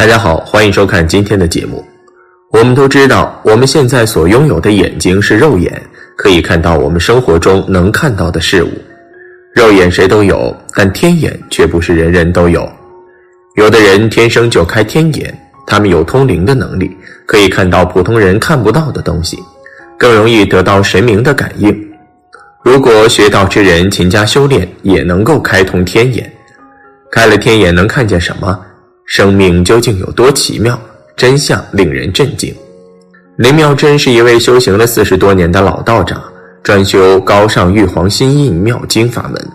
大家好，欢迎收看今天的节目。我们都知道，我们现在所拥有的眼睛是肉眼，可以看到我们生活中能看到的事物。肉眼谁都有，但天眼却不是人人都有。有的人天生就开天眼，他们有通灵的能力，可以看到普通人看不到的东西，更容易得到神明的感应。如果学道之人勤加修炼，也能够开通天眼。开了天眼能看见什么？生命究竟有多奇妙？真相令人震惊。林妙真是一位修行了四十多年的老道长，专修高尚玉皇心印妙经法门，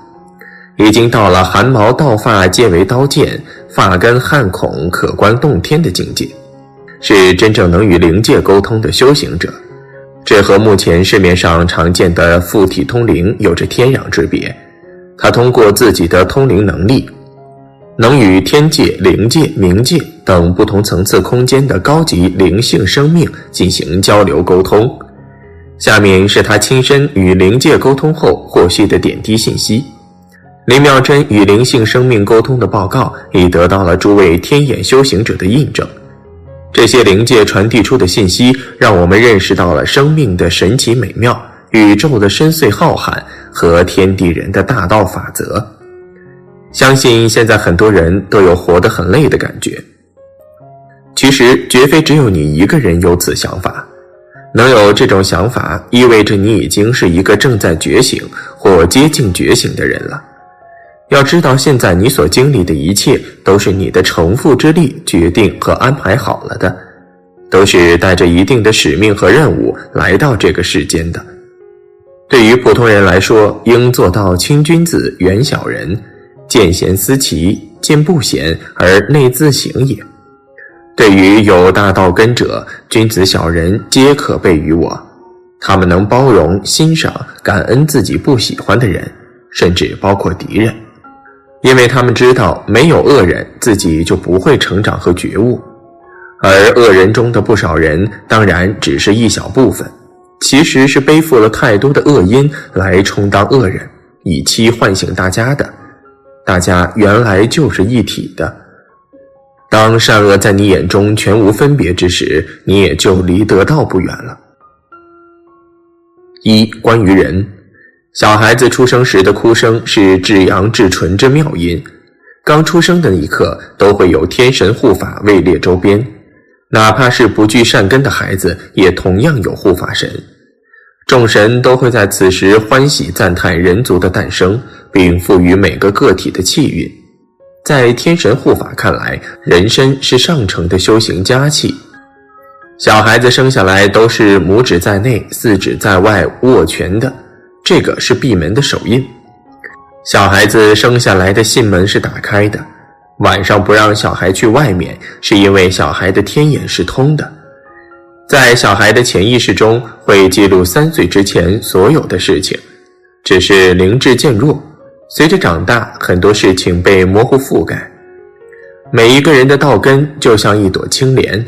已经到了汗毛倒发皆为刀剑，发根汗孔可观洞天的境界，是真正能与灵界沟通的修行者。这和目前市面上常见的附体通灵有着天壤之别。他通过自己的通灵能力。能与天界、灵界、冥界等不同层次空间的高级灵性生命进行交流沟通。下面是他亲身与灵界沟通后获悉的点滴信息。林妙真与灵性生命沟通的报告已得到了诸位天眼修行者的印证。这些灵界传递出的信息，让我们认识到了生命的神奇美妙、宇宙的深邃浩瀚和天地人的大道法则。相信现在很多人都有活得很累的感觉。其实绝非只有你一个人有此想法，能有这种想法，意味着你已经是一个正在觉醒或接近觉醒的人了。要知道，现在你所经历的一切，都是你的成父之力决定和安排好了的，都是带着一定的使命和任务来到这个世间的。对于普通人来说，应做到亲君子，远小人。见贤思齐，见不贤而内自省也。对于有大道根者，君子小人皆可备于我。他们能包容、欣赏、感恩自己不喜欢的人，甚至包括敌人，因为他们知道没有恶人，自己就不会成长和觉悟。而恶人中的不少人，当然只是一小部分，其实是背负了太多的恶因来充当恶人，以期唤醒大家的。大家原来就是一体的。当善恶在你眼中全无分别之时，你也就离得道不远了。一、关于人，小孩子出生时的哭声是至阳至纯之妙音。刚出生的那一刻，都会有天神护法位列周边，哪怕是不具善根的孩子，也同样有护法神。众神都会在此时欢喜赞叹人族的诞生。并赋予每个个体的气运，在天神护法看来，人身是上乘的修行佳气。小孩子生下来都是拇指在内，四指在外握拳的，这个是闭门的手印。小孩子生下来的信门是打开的，晚上不让小孩去外面，是因为小孩的天眼是通的，在小孩的潜意识中会记录三岁之前所有的事情，只是灵智渐弱。随着长大，很多事情被模糊覆盖。每一个人的道根就像一朵青莲，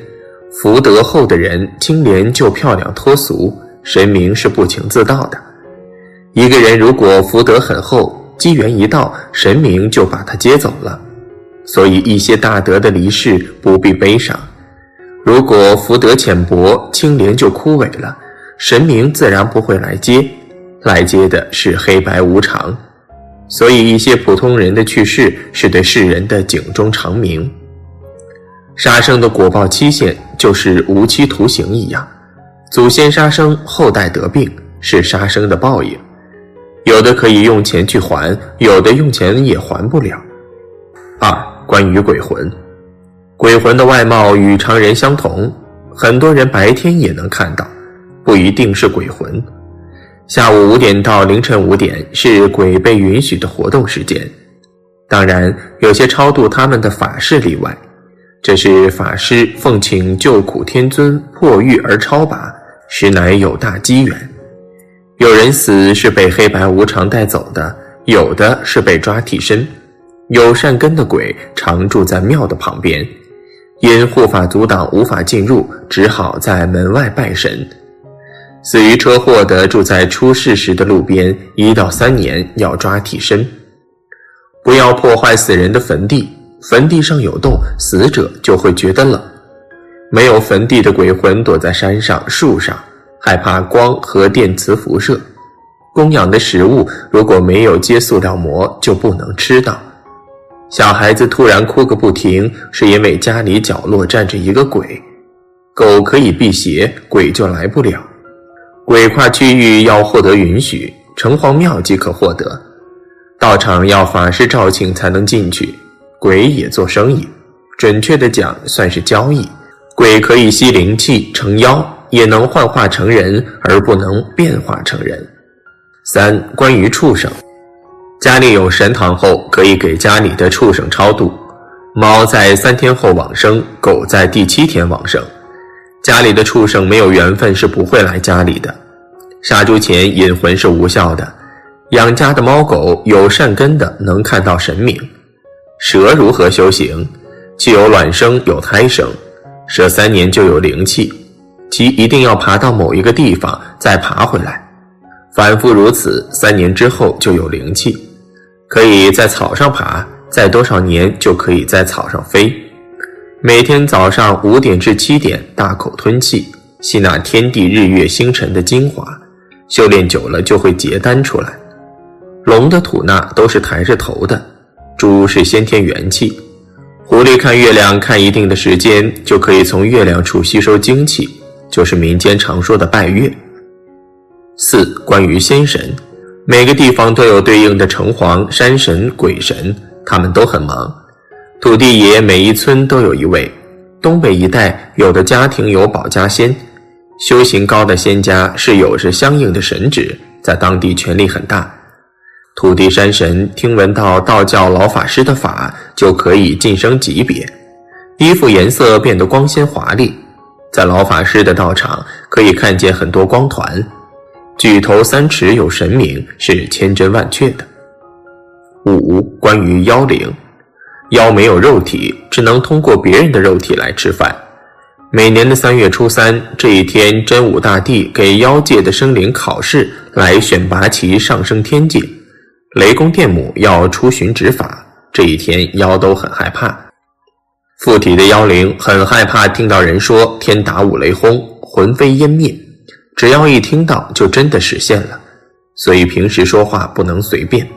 福德厚的人，青莲就漂亮脱俗。神明是不请自到的。一个人如果福德很厚，机缘一到，神明就把他接走了。所以一些大德的离世不必悲伤。如果福德浅薄，青莲就枯萎了，神明自然不会来接，来接的是黑白无常。所以，一些普通人的去世是对世人的警钟长鸣。杀生的果报期限就是无期徒刑一样，祖先杀生，后代得病，是杀生的报应。有的可以用钱去还，有的用钱也还不了。二、关于鬼魂，鬼魂的外貌与常人相同，很多人白天也能看到，不一定是鬼魂。下午五点到凌晨五点是鬼被允许的活动时间，当然有些超度他们的法事例外，这是法师奉请救苦天尊破狱而超拔，实乃有大机缘。有人死是被黑白无常带走的，有的是被抓替身。有善根的鬼常住在庙的旁边，因护法阻挡无法进入，只好在门外拜神。死于车祸的住在出事时的路边，一到三年要抓替身。不要破坏死人的坟地，坟地上有洞，死者就会觉得冷。没有坟地的鬼魂躲在山上、树上，害怕光和电磁辐射。供养的食物如果没有接塑料膜，就不能吃到。小孩子突然哭个不停，是因为家里角落站着一个鬼。狗可以辟邪，鬼就来不了。鬼跨区域要获得允许，城隍庙即可获得。道场要法师召请才能进去。鬼也做生意，准确的讲算是交易。鬼可以吸灵气成妖，也能幻化成人，而不能变化成人。三、关于畜生，家里有神堂后，可以给家里的畜生超度。猫在三天后往生，狗在第七天往生。家里的畜生没有缘分是不会来家里的。杀猪前引魂是无效的。养家的猫狗有善根的能看到神明。蛇如何修行？既有卵生，有胎生。蛇三年就有灵气，即一定要爬到某一个地方再爬回来，反复如此，三年之后就有灵气，可以在草上爬，在多少年就可以在草上飞。每天早上五点至七点大口吞气，吸纳天地日月星辰的精华，修炼久了就会结丹出来。龙的吐纳都是抬着头的。猪是先天元气，狐狸看月亮看一定的时间，就可以从月亮处吸收精气，就是民间常说的拜月。四、关于仙神，每个地方都有对应的城隍、山神、鬼神，他们都很忙。土地爷每一村都有一位，东北一带有的家庭有保家仙，修行高的仙家是有着相应的神职，在当地权力很大。土地山神听闻到道教老法师的法，就可以晋升级别，衣服颜色变得光鲜华丽。在老法师的道场，可以看见很多光团。举头三尺有神明，是千真万确的。五、关于妖灵，妖没有肉体，只能通过别人的肉体来吃饭。每年的三月初三这一天，真武大帝给妖界的生灵考试，来选拔其上升天界。雷公电母要出巡执法，这一天妖都很害怕。附体的妖灵很害怕听到人说天打五雷轰，魂飞烟灭，只要一听到就真的实现了。所以平时说话不能随便。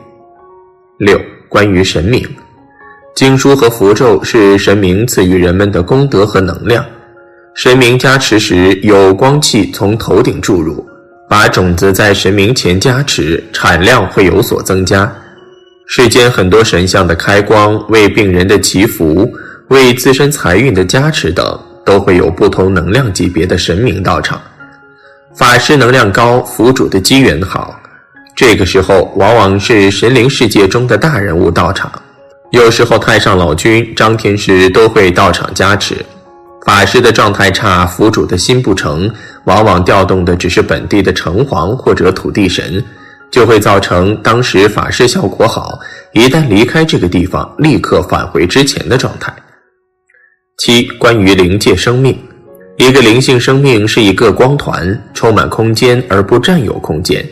六、关于神明，经书和符咒是神明赐予人们的功德和能量。神明加持时，有光气从头顶注入。把种子在神明前加持，产量会有所增加。世间很多神像的开光、为病人的祈福、为自身财运的加持等，都会有不同能量级别的神明到场。法师能量高，福主的机缘好，这个时候往往是神灵世界中的大人物到场。有时候太上老君、张天师都会到场加持。法师的状态差，福主的心不成。往往调动的只是本地的城隍或者土地神，就会造成当时法师效果好，一旦离开这个地方，立刻返回之前的状态。七、关于灵界生命，一个灵性生命是一个光团，充满空间而不占有空间。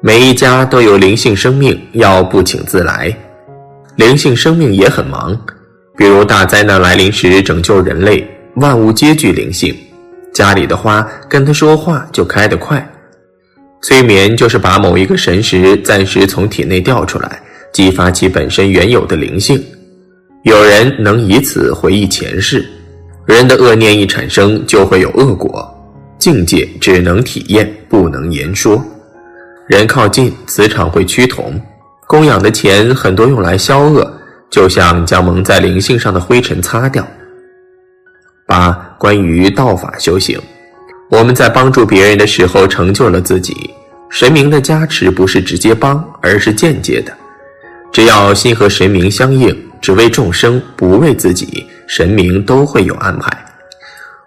每一家都有灵性生命，要不请自来。灵性生命也很忙，比如大灾难来临时拯救人类，万物皆具灵性。家里的花跟他说话就开得快，催眠就是把某一个神识暂时从体内调出来，激发其本身原有的灵性。有人能以此回忆前世。人的恶念一产生，就会有恶果。境界只能体验，不能言说。人靠近，磁场会趋同。供养的钱很多用来消恶，就像将蒙在灵性上的灰尘擦掉。八、关于道法修行，我们在帮助别人的时候成就了自己。神明的加持不是直接帮，而是间接的。只要心和神明相应，只为众生，不为自己，神明都会有安排。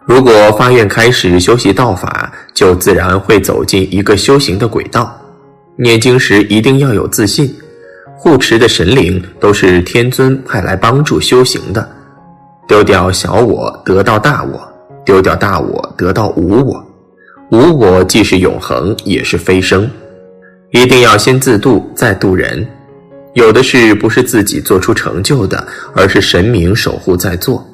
如果发愿开始修习道法，就自然会走进一个修行的轨道。念经时一定要有自信，护持的神灵都是天尊派来帮助修行的。丢掉小我，得到大我；丢掉大我，得到无我。无我既是永恒，也是飞升。一定要先自度，再度人。有的事不是自己做出成就的，而是神明守护在做。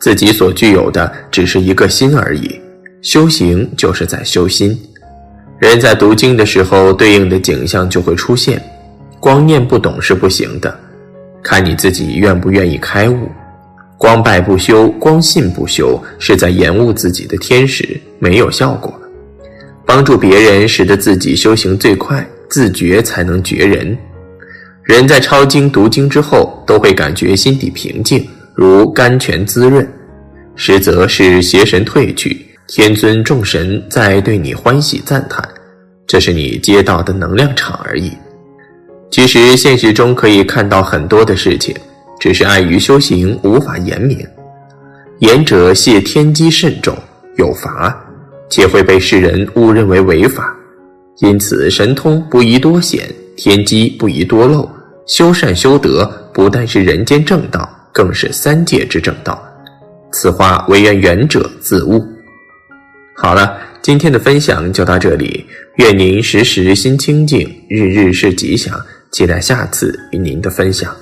自己所具有的只是一个心而已，修行就是在修心。人在读经的时候，对应的景象就会出现。光念不懂是不行的，看你自己愿不愿意开悟。光拜不修，光信不修，是在延误自己的天时，没有效果。帮助别人，使得自己修行最快，自觉才能觉人。人在抄经读经之后，都会感觉心底平静，如甘泉滋润，实则是邪神退去，天尊众神在对你欢喜赞叹，这是你接到的能量场而已。其实现实中可以看到很多的事情，只是碍于修行无法言明。言者谢天机甚重，有罚，且会被世人误认为违法。因此神通不宜多显，天机不宜多漏。修善修德不但是人间正道，更是三界之正道。此话唯愿远者自悟。好了，今天的分享就到这里，愿您时时心清净，日日是吉祥。期待下次与您的分享。